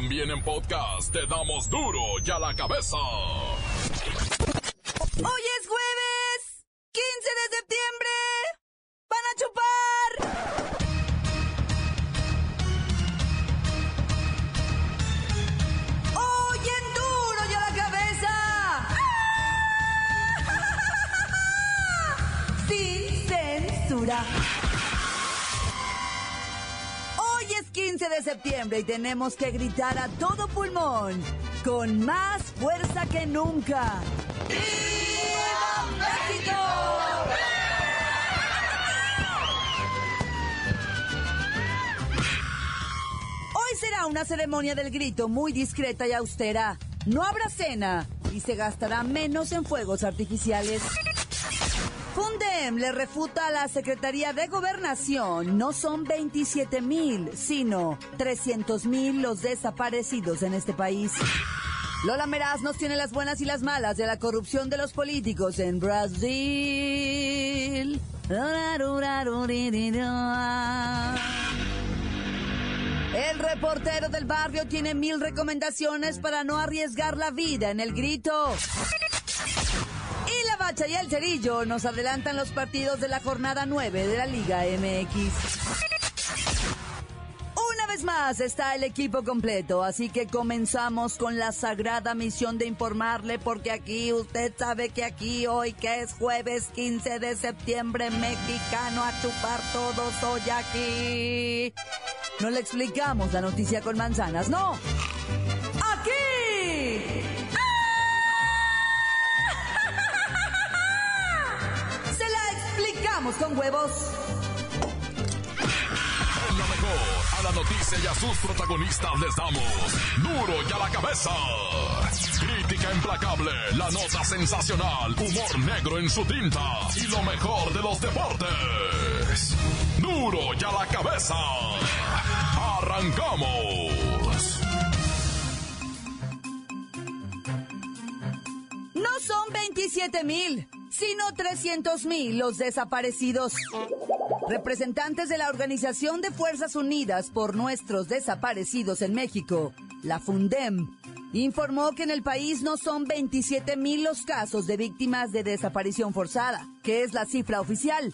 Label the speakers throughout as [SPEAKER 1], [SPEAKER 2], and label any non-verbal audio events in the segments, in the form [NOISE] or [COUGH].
[SPEAKER 1] También en podcast te damos duro y a la cabeza.
[SPEAKER 2] Hoy y tenemos que gritar a todo pulmón, con más fuerza que nunca. Hoy será una ceremonia del grito muy discreta y austera. No habrá cena y se gastará menos en fuegos artificiales. Fundem le refuta a la Secretaría de Gobernación. No son 27 mil, sino 300 mil los desaparecidos en este país. Lola Meraz nos tiene las buenas y las malas de la corrupción de los políticos en Brasil. El reportero del barrio tiene mil recomendaciones para no arriesgar la vida en el grito. Bacha y el cerillo nos adelantan los partidos de la jornada 9 de la Liga MX. Una vez más está el equipo completo, así que comenzamos con la sagrada misión de informarle, porque aquí usted sabe que aquí hoy que es jueves 15 de septiembre, mexicano a chupar todos hoy aquí. No le explicamos la noticia con manzanas, no. Explicamos con huevos.
[SPEAKER 1] En la mejor, a la noticia y a sus protagonistas les damos duro y a la cabeza. Crítica implacable, la nota sensacional, humor negro en su tinta y lo mejor de los deportes. Duro y a la cabeza. Arrancamos.
[SPEAKER 2] No son 27 mil, sino 300 mil los desaparecidos. Representantes de la Organización de Fuerzas Unidas por Nuestros Desaparecidos en México, la FUNDEM, informó que en el país no son 27 mil los casos de víctimas de desaparición forzada, que es la cifra oficial.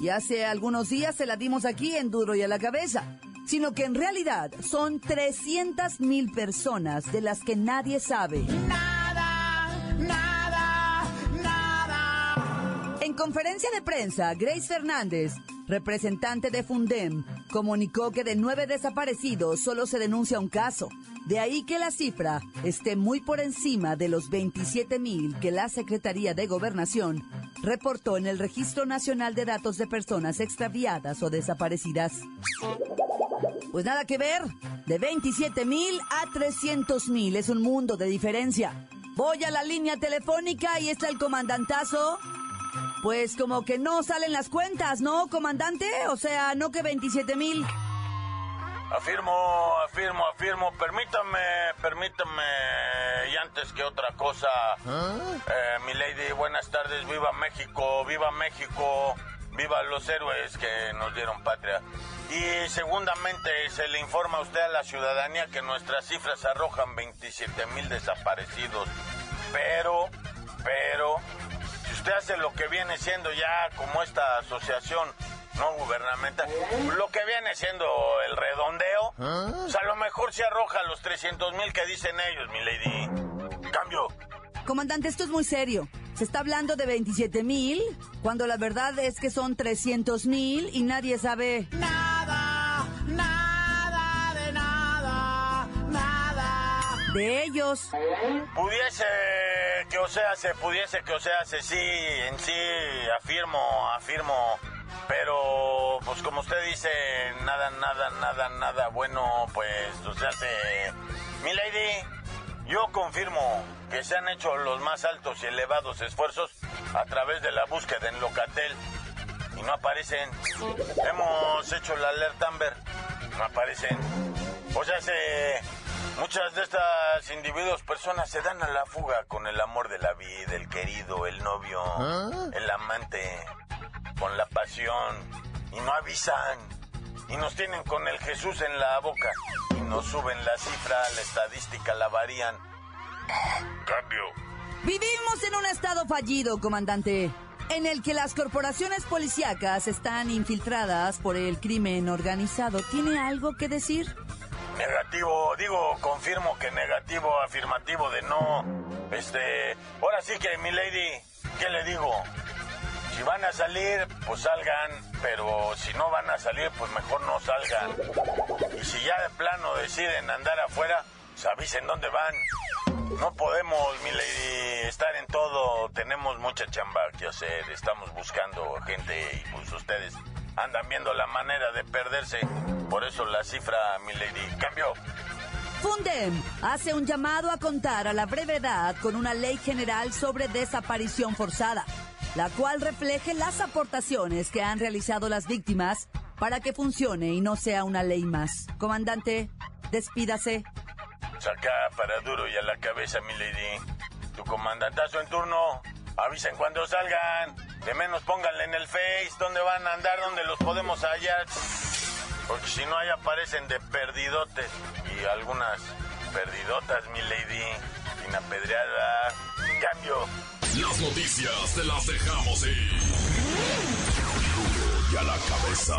[SPEAKER 2] Y hace algunos días se la dimos aquí en Duro y a la Cabeza, sino que en realidad son 300 mil personas de las que nadie sabe. Conferencia de prensa, Grace Fernández, representante de Fundem, comunicó que de nueve desaparecidos solo se denuncia un caso. De ahí que la cifra esté muy por encima de los 27 mil que la Secretaría de Gobernación reportó en el Registro Nacional de Datos de Personas Extraviadas o Desaparecidas. Pues nada que ver, de 27 mil a 300 mil es un mundo de diferencia. Voy a la línea telefónica y está el comandantazo. Pues como que no salen las cuentas, ¿no, comandante? O sea, no que 27 mil.
[SPEAKER 3] Afirmo, afirmo, afirmo. Permítame, permítame, y antes que otra cosa, eh, mi lady, buenas tardes, viva México, viva México, viva los héroes que nos dieron patria. Y segundamente se le informa a usted a la ciudadanía que nuestras cifras arrojan 27 mil desaparecidos. Pero, pero, usted hace lo que viene siendo ya como esta asociación no gubernamental, lo que viene siendo el redondeo, pues a lo mejor se arroja los 300 mil que dicen ellos, mi lady. Cambio.
[SPEAKER 2] Comandante, esto es muy serio. Se está hablando de 27 mil, cuando la verdad es que son 300 mil y nadie sabe
[SPEAKER 4] Nada, de
[SPEAKER 2] ellos.
[SPEAKER 3] Pudiese que o sea, se pudiese que o sea, se sí, en sí, afirmo, afirmo. Pero, pues como usted dice, nada, nada, nada, nada bueno, pues, o sea, se... Mi lady, yo confirmo que se han hecho los más altos y elevados esfuerzos a través de la búsqueda en Locatel y no aparecen. Hemos hecho la alerta Amber, no aparecen. O sea, se... Muchas de estas individuos, personas, se dan a la fuga con el amor de la vida, el querido, el novio, el amante, con la pasión, y no avisan, y nos tienen con el Jesús en la boca y nos suben la cifra, la estadística la varían. Cambio.
[SPEAKER 2] Vivimos en un estado fallido, comandante, en el que las corporaciones policíacas están infiltradas por el crimen organizado. ¿Tiene algo que decir?
[SPEAKER 3] Negativo, digo, confirmo que negativo, afirmativo de no. Este, ahora sí que, mi lady, ¿qué le digo? Si van a salir, pues salgan, pero si no van a salir, pues mejor no salgan. Y si ya de plano deciden andar afuera, pues avisen dónde van. No podemos, mi lady, estar en todo. Tenemos mucha chamba que hacer. Estamos buscando gente y pues ustedes andan viendo la manera de perderse. Por eso la cifra, mi lady, cambió.
[SPEAKER 2] Fundem hace un llamado a contar a la brevedad con una ley general sobre desaparición forzada, la cual refleje las aportaciones que han realizado las víctimas para que funcione y no sea una ley más. Comandante, despídase.
[SPEAKER 3] Saca para duro y a la cabeza, mi lady. Tu comandantazo en turno. Avisen cuando salgan. De menos pónganle en el face dónde van a andar, dónde los podemos hallar. Porque si no, ahí aparecen de perdidotes. Y algunas perdidotas, mi lady. Sin apedreada. Cambio.
[SPEAKER 1] Las noticias te las dejamos ir. Y a la cabeza.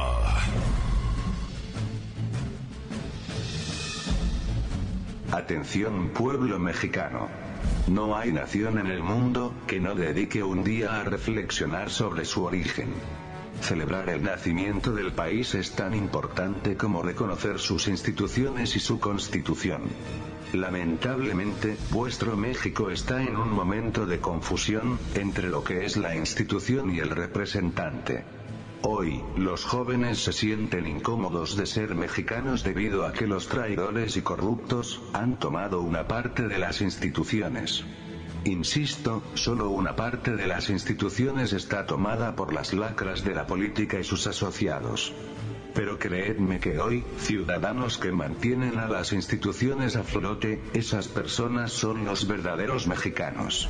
[SPEAKER 5] Atención pueblo mexicano. No hay nación en el mundo que no dedique un día a reflexionar sobre su origen. Celebrar el nacimiento del país es tan importante como reconocer sus instituciones y su constitución. Lamentablemente, vuestro México está en un momento de confusión, entre lo que es la institución y el representante. Hoy, los jóvenes se sienten incómodos de ser mexicanos debido a que los traidores y corruptos han tomado una parte de las instituciones. Insisto, solo una parte de las instituciones está tomada por las lacras de la política y sus asociados. Pero creedme que hoy, ciudadanos que mantienen a las instituciones a flote, esas personas son los verdaderos mexicanos.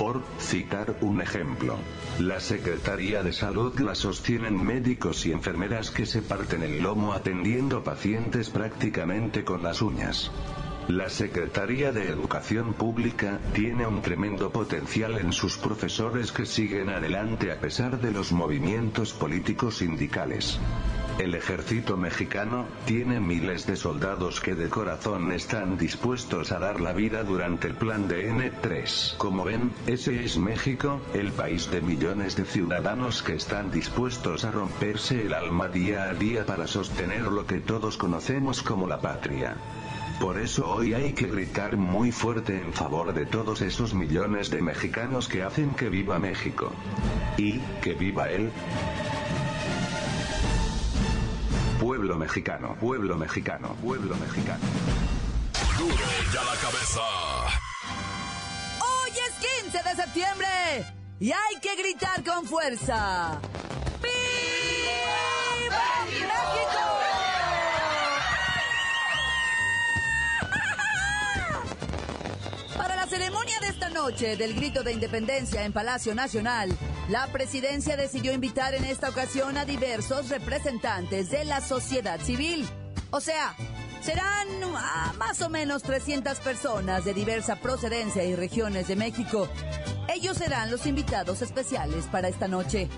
[SPEAKER 5] Por citar un ejemplo, la Secretaría de Salud la sostienen médicos y enfermeras que se parten el lomo atendiendo pacientes prácticamente con las uñas. La Secretaría de Educación Pública tiene un tremendo potencial en sus profesores que siguen adelante a pesar de los movimientos políticos sindicales. El ejército mexicano tiene miles de soldados que de corazón están dispuestos a dar la vida durante el plan de N3. Como ven, ese es México, el país de millones de ciudadanos que están dispuestos a romperse el alma día a día para sostener lo que todos conocemos como la patria. Por eso hoy hay que gritar muy fuerte en favor de todos esos millones de mexicanos que hacen que viva México. Y, que viva él. Pueblo mexicano, pueblo mexicano, pueblo mexicano.
[SPEAKER 1] Duro y a la cabeza.
[SPEAKER 2] Hoy es 15 de septiembre y hay que gritar con fuerza. Ceremonia de esta noche del grito de independencia en Palacio Nacional, la presidencia decidió invitar en esta ocasión a diversos representantes de la sociedad civil. O sea, serán ah, más o menos 300 personas de diversa procedencia y regiones de México. Ellos serán los invitados especiales para esta noche.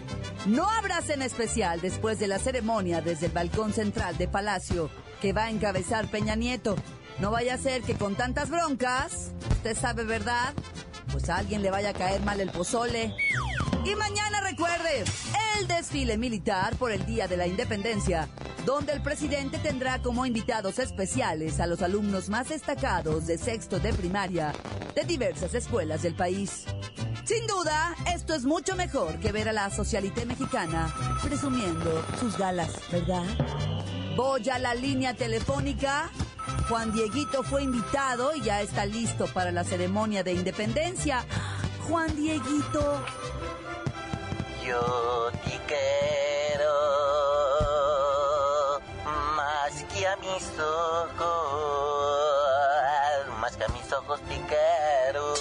[SPEAKER 2] No habrá cena especial después de la ceremonia desde el balcón central de Palacio, que va a encabezar Peña Nieto. No vaya a ser que con tantas broncas, usted sabe, ¿verdad? Pues a alguien le vaya a caer mal el pozole. Y mañana recuerde, el desfile militar por el Día de la Independencia, donde el presidente tendrá como invitados especiales a los alumnos más destacados de sexto de primaria de diversas escuelas del país. Sin duda, esto es mucho mejor que ver a la socialité mexicana presumiendo sus galas, ¿verdad? Voy a la línea telefónica. Juan Dieguito fue invitado y ya está listo para la ceremonia de independencia. Juan Dieguito,
[SPEAKER 6] Yo te quiero más que a mis ojos, más que a mis ojos te quiero.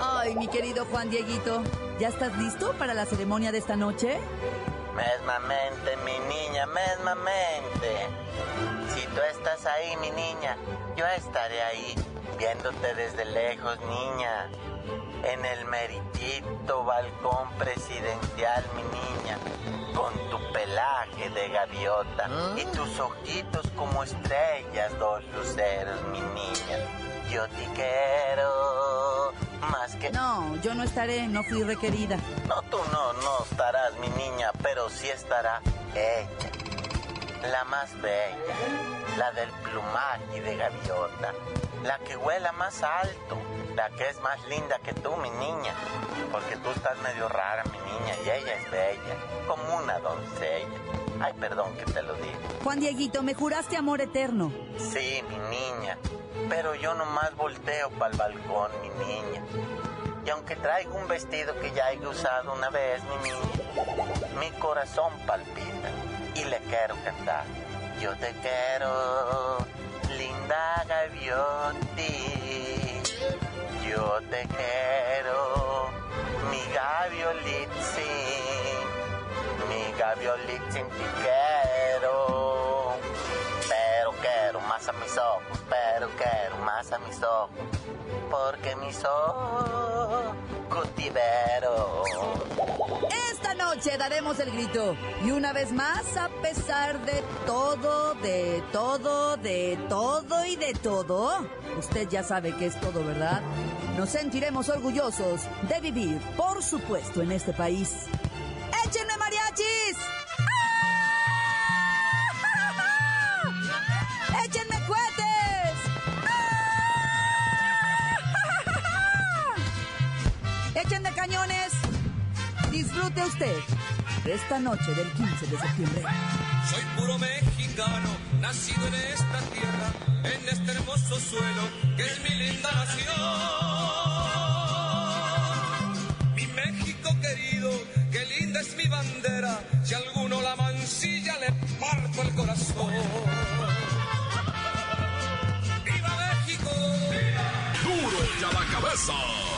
[SPEAKER 2] Ay, mi querido Juan Dieguito, ¿ya estás listo para la ceremonia de esta noche?
[SPEAKER 6] Mesmamente, mi niña, mesmamente. Si tú estás ahí, mi niña, yo estaré ahí, viéndote desde lejos, niña. En el meritito balcón presidencial, mi niña, con tu pelaje de gaviota y tus ojitos como estrellas, dos luceros, mi niña. Yo te quiero más que...
[SPEAKER 2] No, yo no estaré, no fui requerida.
[SPEAKER 6] No, tú no, no estarás, mi niña, pero sí estará ella. La más bella, la del plumaje de gaviota, la que huela más alto, la que es más linda que tú, mi niña. Porque tú estás medio rara, mi niña, y ella es bella, como una doncella. Ay, perdón que te lo diga.
[SPEAKER 2] Juan Dieguito, me juraste amor eterno.
[SPEAKER 6] Sí, mi niña, pero yo nomás volteo para el balcón, mi niña. Y aunque traigo un vestido que ya he usado una vez, mi niña, mi corazón palpita y le quiero cantar. Yo te quiero, linda gavioti. Yo te quiero, mi gaviolitzin. Mi gaviolitzin te quiero. Más a mis ojos, pero quiero más a mis ojos. Porque mis ojos cultivero.
[SPEAKER 2] Esta noche daremos el grito. Y una vez más, a pesar de todo, de todo, de todo y de todo, usted ya sabe que es todo, ¿verdad? Nos sentiremos orgullosos de vivir, por supuesto, en este país. Disfrute usted esta noche del 15 de septiembre.
[SPEAKER 7] Soy puro mexicano, nacido en esta tierra, en este hermoso suelo que es mi linda nación. Mi México querido, qué linda es mi bandera, si alguno la mancilla le parto el corazón. ¡Viva México!
[SPEAKER 1] Duro y a la cabeza.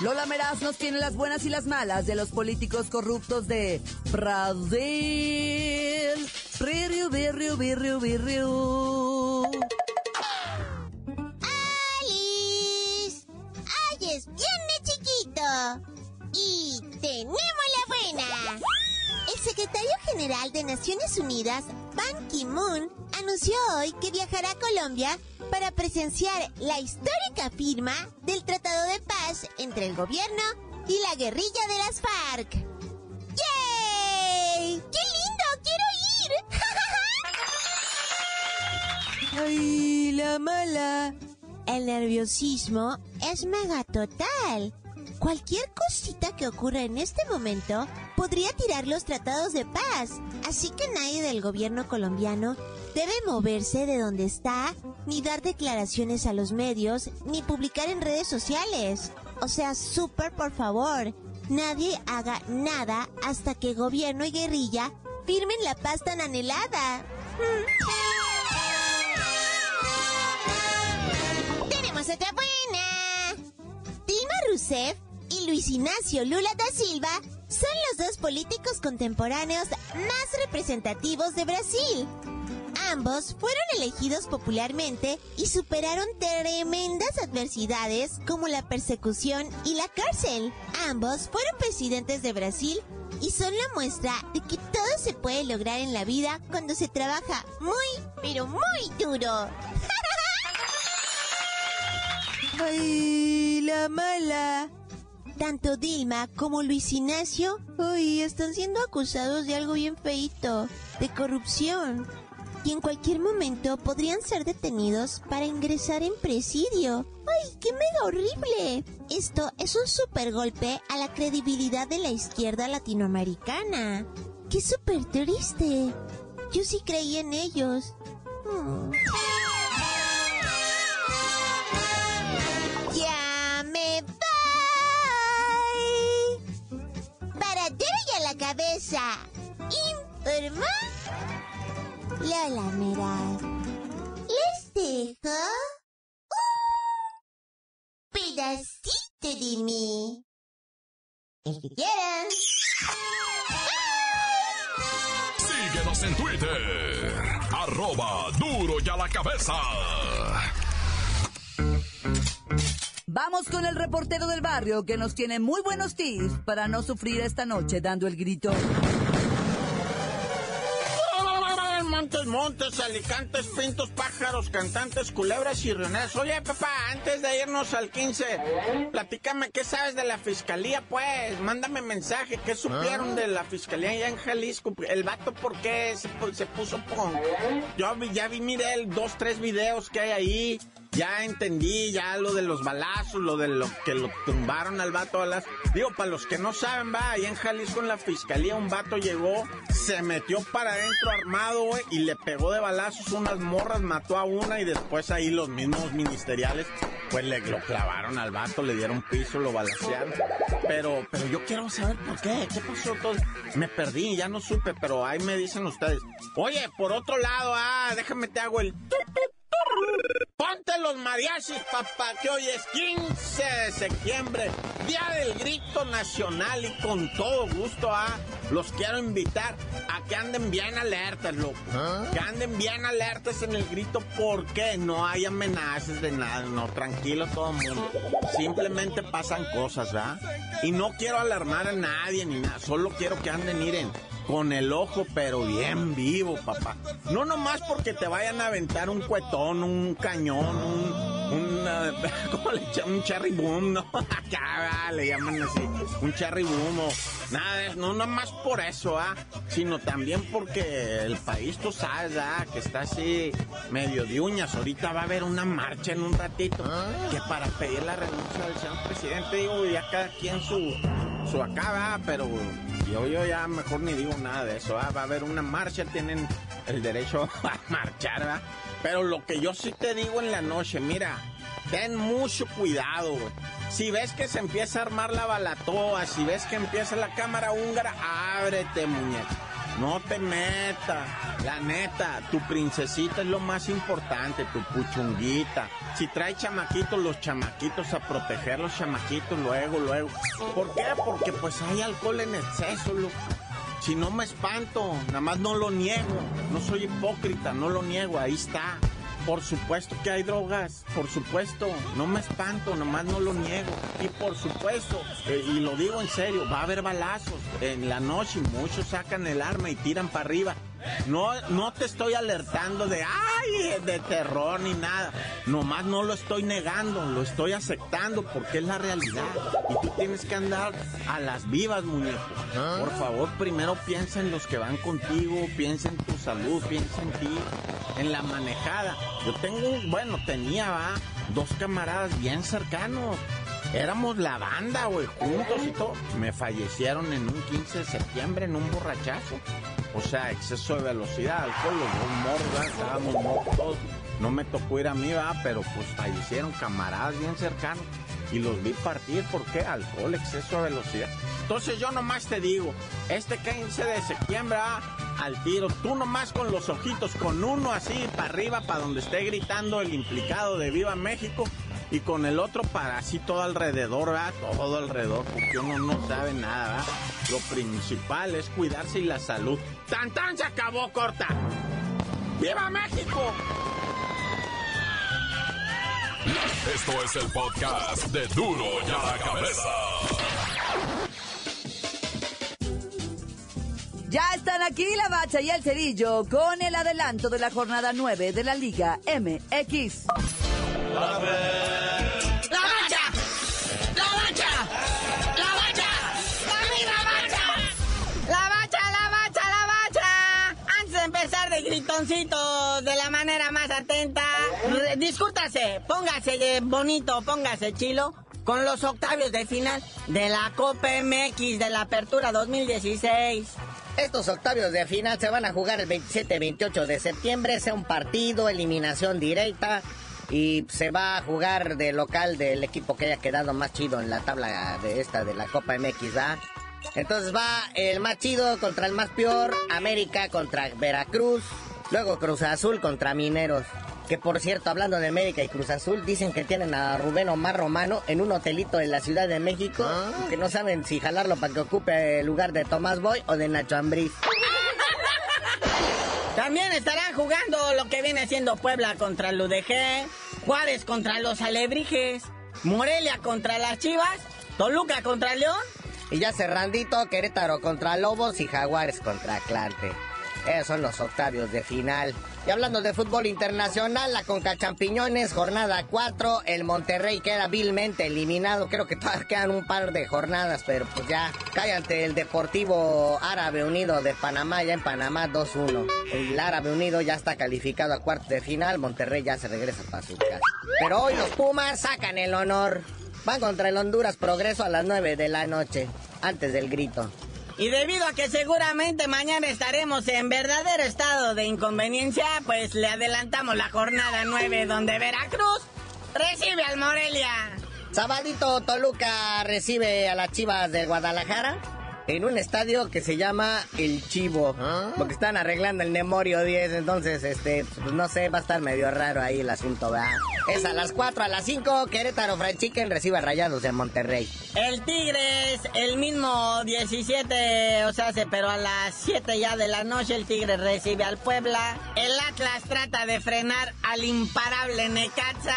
[SPEAKER 2] Lola Meraz nos tiene las buenas y las malas de los políticos corruptos de Brasil. Birriu, birriu, birriu, birriu.
[SPEAKER 8] ¡Alice! ¡Ay, es viernes chiquito! Y tenemos la buena. El secretario general de Naciones Unidas, Ban Ki-moon, anunció hoy que viajará a Colombia para presenciar la histórica firma del Tratado de Paz entre el gobierno y la guerrilla de las FARC. ¡Yay! ¡Qué lindo! ¡Quiero ir! [LAUGHS]
[SPEAKER 2] Ay, la mala.
[SPEAKER 8] El nerviosismo es mega total. Cualquier cosita que ocurra en este momento podría tirar los tratados de paz. Así que nadie del gobierno colombiano debe moverse de donde está, ni dar declaraciones a los medios, ni publicar en redes sociales. O sea, súper por favor, nadie haga nada hasta que gobierno y guerrilla firmen la paz tan anhelada. Tenemos otra buena. Dilma Rousseff y Luis Ignacio Lula da Silva son los dos políticos contemporáneos más representativos de Brasil. Ambos fueron elegidos popularmente y superaron tremendas adversidades como la persecución y la cárcel. Ambos fueron presidentes de Brasil y son la muestra de que todo se puede lograr en la vida cuando se trabaja muy, pero muy duro. [LAUGHS]
[SPEAKER 2] Ay, la mala.
[SPEAKER 8] Tanto Dilma como Luis Ignacio, uy, están siendo acusados de algo bien feito, de corrupción. Y en cualquier momento podrían ser detenidos para ingresar en presidio. ¡Ay, qué mega horrible! Esto es un super golpe a la credibilidad de la izquierda latinoamericana. ¡Qué súper triste! Yo sí creí en ellos. Mm. Ya me voy. Para duro y a la cabeza. Informó Lola Meraz. Les dejo un pedacito de mí. El que quieran.
[SPEAKER 1] Síguenos en Twitter. Arroba duro y a la cabeza.
[SPEAKER 2] Vamos con el reportero del barrio que nos tiene muy buenos tips para no sufrir esta noche dando el grito.
[SPEAKER 9] Montes, montes, alicantes, pintos, pájaros, cantantes, culebras y rioneras. Oye, papá, antes de irnos al 15, platícame qué sabes de la fiscalía, pues. Mándame mensaje, qué supieron de la fiscalía allá en Jalisco. El vato, ¿por qué se, se puso con...? Yo ya vi, miré el dos, tres videos que hay ahí. Ya entendí, ya lo de los balazos, lo de lo que lo tumbaron al vato a las... Digo, para los que no saben, va, allá en Jalisco en la fiscalía un vato llegó, se metió para adentro armado, güey, y le pegó de balazos unas morras, mató a una y después ahí los mismos ministeriales, pues le lo clavaron al vato, le dieron piso, lo balacearon. Pero, pero yo quiero saber por qué, qué pasó todo. Me perdí, ya no supe, pero ahí me dicen ustedes. Oye, por otro lado, ah, déjame te hago el... Ponte los mariachis, papá, que hoy es 15 de septiembre, Día del Grito Nacional y con todo gusto, ah, los quiero invitar a que anden bien alertas, loco. Que anden bien alertas en el grito porque no hay amenazas de nada, no, tranquilo todo el mundo. Simplemente pasan cosas, ¿verdad? Y no quiero alarmar a nadie ni nada, solo quiero que anden, miren, con el ojo, pero bien vivo, papá. No nomás porque te vayan a aventar un cuetón, un cañón, un, un, ah, [LAUGHS] ¿cómo le llaman? Un cherry boom, ¿no? [LAUGHS] Acá le llaman así, un cherry boom o nada, de- no nomás por eso, ¿ah? Sino también porque el país, tú sabes, ¿ah? Que está así medio de uñas. Ahorita va a haber una marcha en un ratito que para pedir la renuncia del señor presidente, digo, ya cada quien su, su acá, ¿verdad? Pero yo, yo ya mejor ni digo nada de eso, ¿ah? Va a haber una marcha, tienen el derecho [LAUGHS] a marchar, ¿verdad? Pero lo que yo sí te digo en la noche, mira, ten mucho cuidado, güey. Si ves que se empieza a armar la balatoa, si ves que empieza la cámara húngara, ábrete, muñeco. No te metas, la neta, tu princesita es lo más importante, tu puchunguita. Si trae chamaquitos, los chamaquitos a proteger los chamaquitos luego, luego. ¿Por qué? Porque pues hay alcohol en exceso, loco. Si no me espanto, nada más no lo niego. No soy hipócrita, no lo niego, ahí está. Por supuesto que hay drogas, por supuesto, no me espanto, nomás no lo niego. Y por supuesto, eh, y lo digo en serio, va a haber balazos en la noche, muchos sacan el arma y tiran para arriba. No, no te estoy alertando de, ay, de terror ni nada. Nomás no lo estoy negando, lo estoy aceptando porque es la realidad. Y tú tienes que andar a las vivas, muñeco. Por favor, primero piensa en los que van contigo, piensa en tu salud, piensa en ti, en la manejada. Yo tengo, bueno, tenía, va, dos camaradas bien cercanos. Éramos la banda, güey, juntos y todo. Me fallecieron en un 15 de septiembre en un borrachazo. O sea, exceso de velocidad, alcohol, los dos estábamos morros todos. No me tocó ir a mí, va, pero pues fallecieron camaradas bien cercanos. Y los vi partir, ¿por qué? Alcohol, exceso de velocidad. Entonces yo nomás te digo, este 15 de septiembre, al tiro, tú nomás con los ojitos, con uno así para arriba, para donde esté gritando el implicado de Viva México, y con el otro para así todo alrededor, ¿verdad? Todo alrededor, porque uno no sabe nada, ¿verdad? Lo principal es cuidarse y la salud. ¡Tan tan se acabó, corta! ¡Viva México!
[SPEAKER 1] Esto es el podcast de Duro y a la cabeza.
[SPEAKER 2] Ya están aquí la bacha y el cerillo con el adelanto de la jornada 9 de la Liga MX.
[SPEAKER 4] ¡La bacha! ¡La bacha! ¡La bacha! Antes de empezar de gritoncito de la manera más atenta, discúrtase, póngase de bonito, póngase chilo con los octavios de final de la Copa MX de la Apertura 2016.
[SPEAKER 10] Estos octavios de final se van a jugar el 27-28 de septiembre, sea un partido, eliminación directa y se va a jugar de local del equipo que haya quedado más chido en la tabla de esta de la Copa MX, ¿va? Entonces va el más chido contra el más peor, América contra Veracruz, luego Cruz Azul contra Mineros. Que por cierto, hablando de América y Cruz Azul, dicen que tienen a Rubén Omar Romano en un hotelito en la Ciudad de México, y que no saben si jalarlo para que ocupe el lugar de Tomás Boy o de Nacho Ambriz.
[SPEAKER 4] También estarán jugando lo que viene siendo Puebla contra el Juárez contra los Alebrijes, Morelia contra las Chivas, Toluca contra León.
[SPEAKER 10] Y ya cerrandito, Querétaro contra Lobos y Jaguares contra Atlante. Esos son los octavios de final. Y hablando de fútbol internacional, la Conca Champiñones, jornada 4, el Monterrey queda vilmente eliminado. Creo que todavía quedan un par de jornadas, pero pues ya cae ante el Deportivo Árabe Unido de Panamá, ya en Panamá 2-1. El Árabe Unido ya está calificado a cuartos de final, Monterrey ya se regresa para su casa. Pero hoy los Pumas sacan el honor. Van contra el Honduras Progreso a las 9 de la noche, antes del grito.
[SPEAKER 4] Y debido a que seguramente mañana estaremos en verdadero estado de inconveniencia, pues le adelantamos la jornada 9 donde Veracruz recibe al Morelia.
[SPEAKER 10] Sabadito Toluca recibe a las Chivas de Guadalajara en un estadio que se llama El Chivo, porque están arreglando el Memorio 10, entonces, este, pues no sé, va a estar medio raro ahí el asunto, ¿verdad? Es a las 4, a las 5, Querétaro Fried Chicken recibe a Rayados de Monterrey.
[SPEAKER 4] El Tigres, el mismo 17, o sea, se- pero a las 7 ya de la noche el Tigre recibe al Puebla. El Atlas trata de frenar al imparable Necaxa.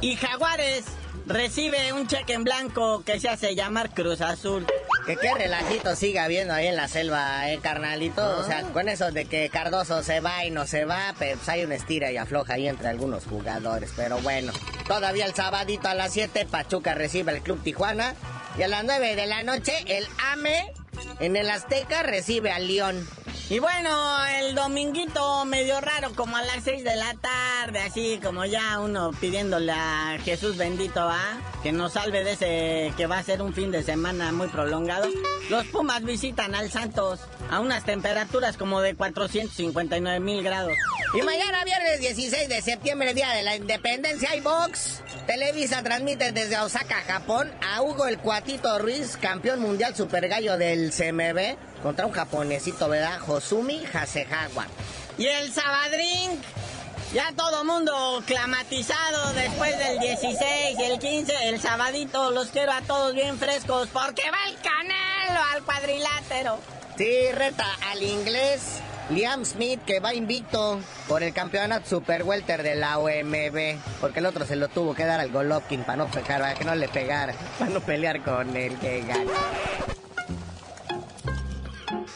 [SPEAKER 4] Y Jaguares recibe un cheque en blanco que se hace llamar Cruz Azul.
[SPEAKER 10] Que qué relajito siga habiendo ahí en la selva, eh, carnalito. O sea, con eso de que Cardoso se va y no se va, pues hay una estira y afloja ahí entre algunos jugadores. Pero bueno, todavía el sabadito a las 7, Pachuca recibe al Club Tijuana. Y a las 9 de la noche, el AME en el Azteca recibe al León.
[SPEAKER 4] Y bueno, el dominguito medio raro, como a las 6 de la tarde, así como ya uno pidiéndole a Jesús bendito, ¿va? Que nos salve de ese que va a ser un fin de semana muy prolongado. Los Pumas visitan al Santos a unas temperaturas como de 459 mil grados.
[SPEAKER 10] Y mañana, viernes 16 de septiembre, Día de la Independencia, hay box. Televisa transmite desde Osaka, Japón, a Hugo el Cuatito Ruiz, campeón mundial super gallo del CMB, contra un japonesito, ¿verdad? Hosumi Hasehawa.
[SPEAKER 4] Y el Sabadrink, ya todo mundo clamatizado después del 16 y el 15, el sabadito, los quiero a todos bien frescos porque va el canelo al cuadrilátero.
[SPEAKER 10] Sí, reta al inglés Liam Smith, que va invicto por el campeonato Super Welter de la OMB, porque el otro se lo tuvo que dar al Golovkin para no pegar, para que no le pegara, para no pelear con el que gana.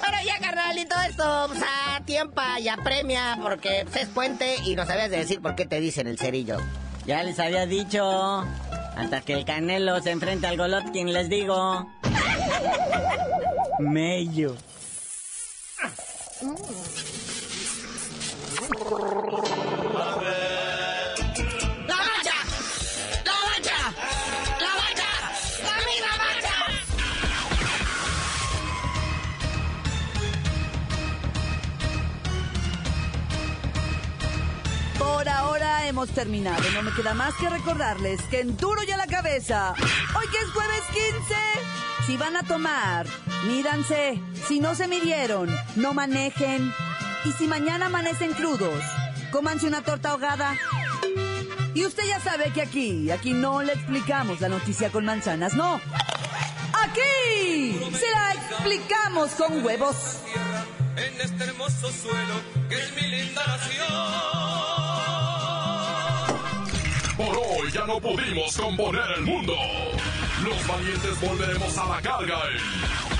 [SPEAKER 10] Bueno, ya carnalito, esto pues, a tiempo y apremia, porque pues, es puente y no sabías de decir por qué te dicen el cerillo.
[SPEAKER 4] Ya les había dicho, hasta que el canelo se enfrente al Golovkin, les digo. [LAUGHS] Mello.
[SPEAKER 7] ¡La mancha! ¡La mancha! ¡La mancha! ¡La misma mancha!
[SPEAKER 2] Por ahora hemos terminado. No me queda más que recordarles que en duro y a la cabeza, hoy que es jueves 15, si van a tomar, mídanse. Si no se midieron, no manejen. Y si mañana amanecen crudos, cómanse una torta ahogada. Y usted ya sabe que aquí, aquí no le explicamos la noticia con manzanas, no. Aquí se la explicamos con huevos.
[SPEAKER 7] En este hermoso suelo que es mi linda nación.
[SPEAKER 1] Por hoy ya no pudimos componer el mundo. Los valientes volveremos a la carga. en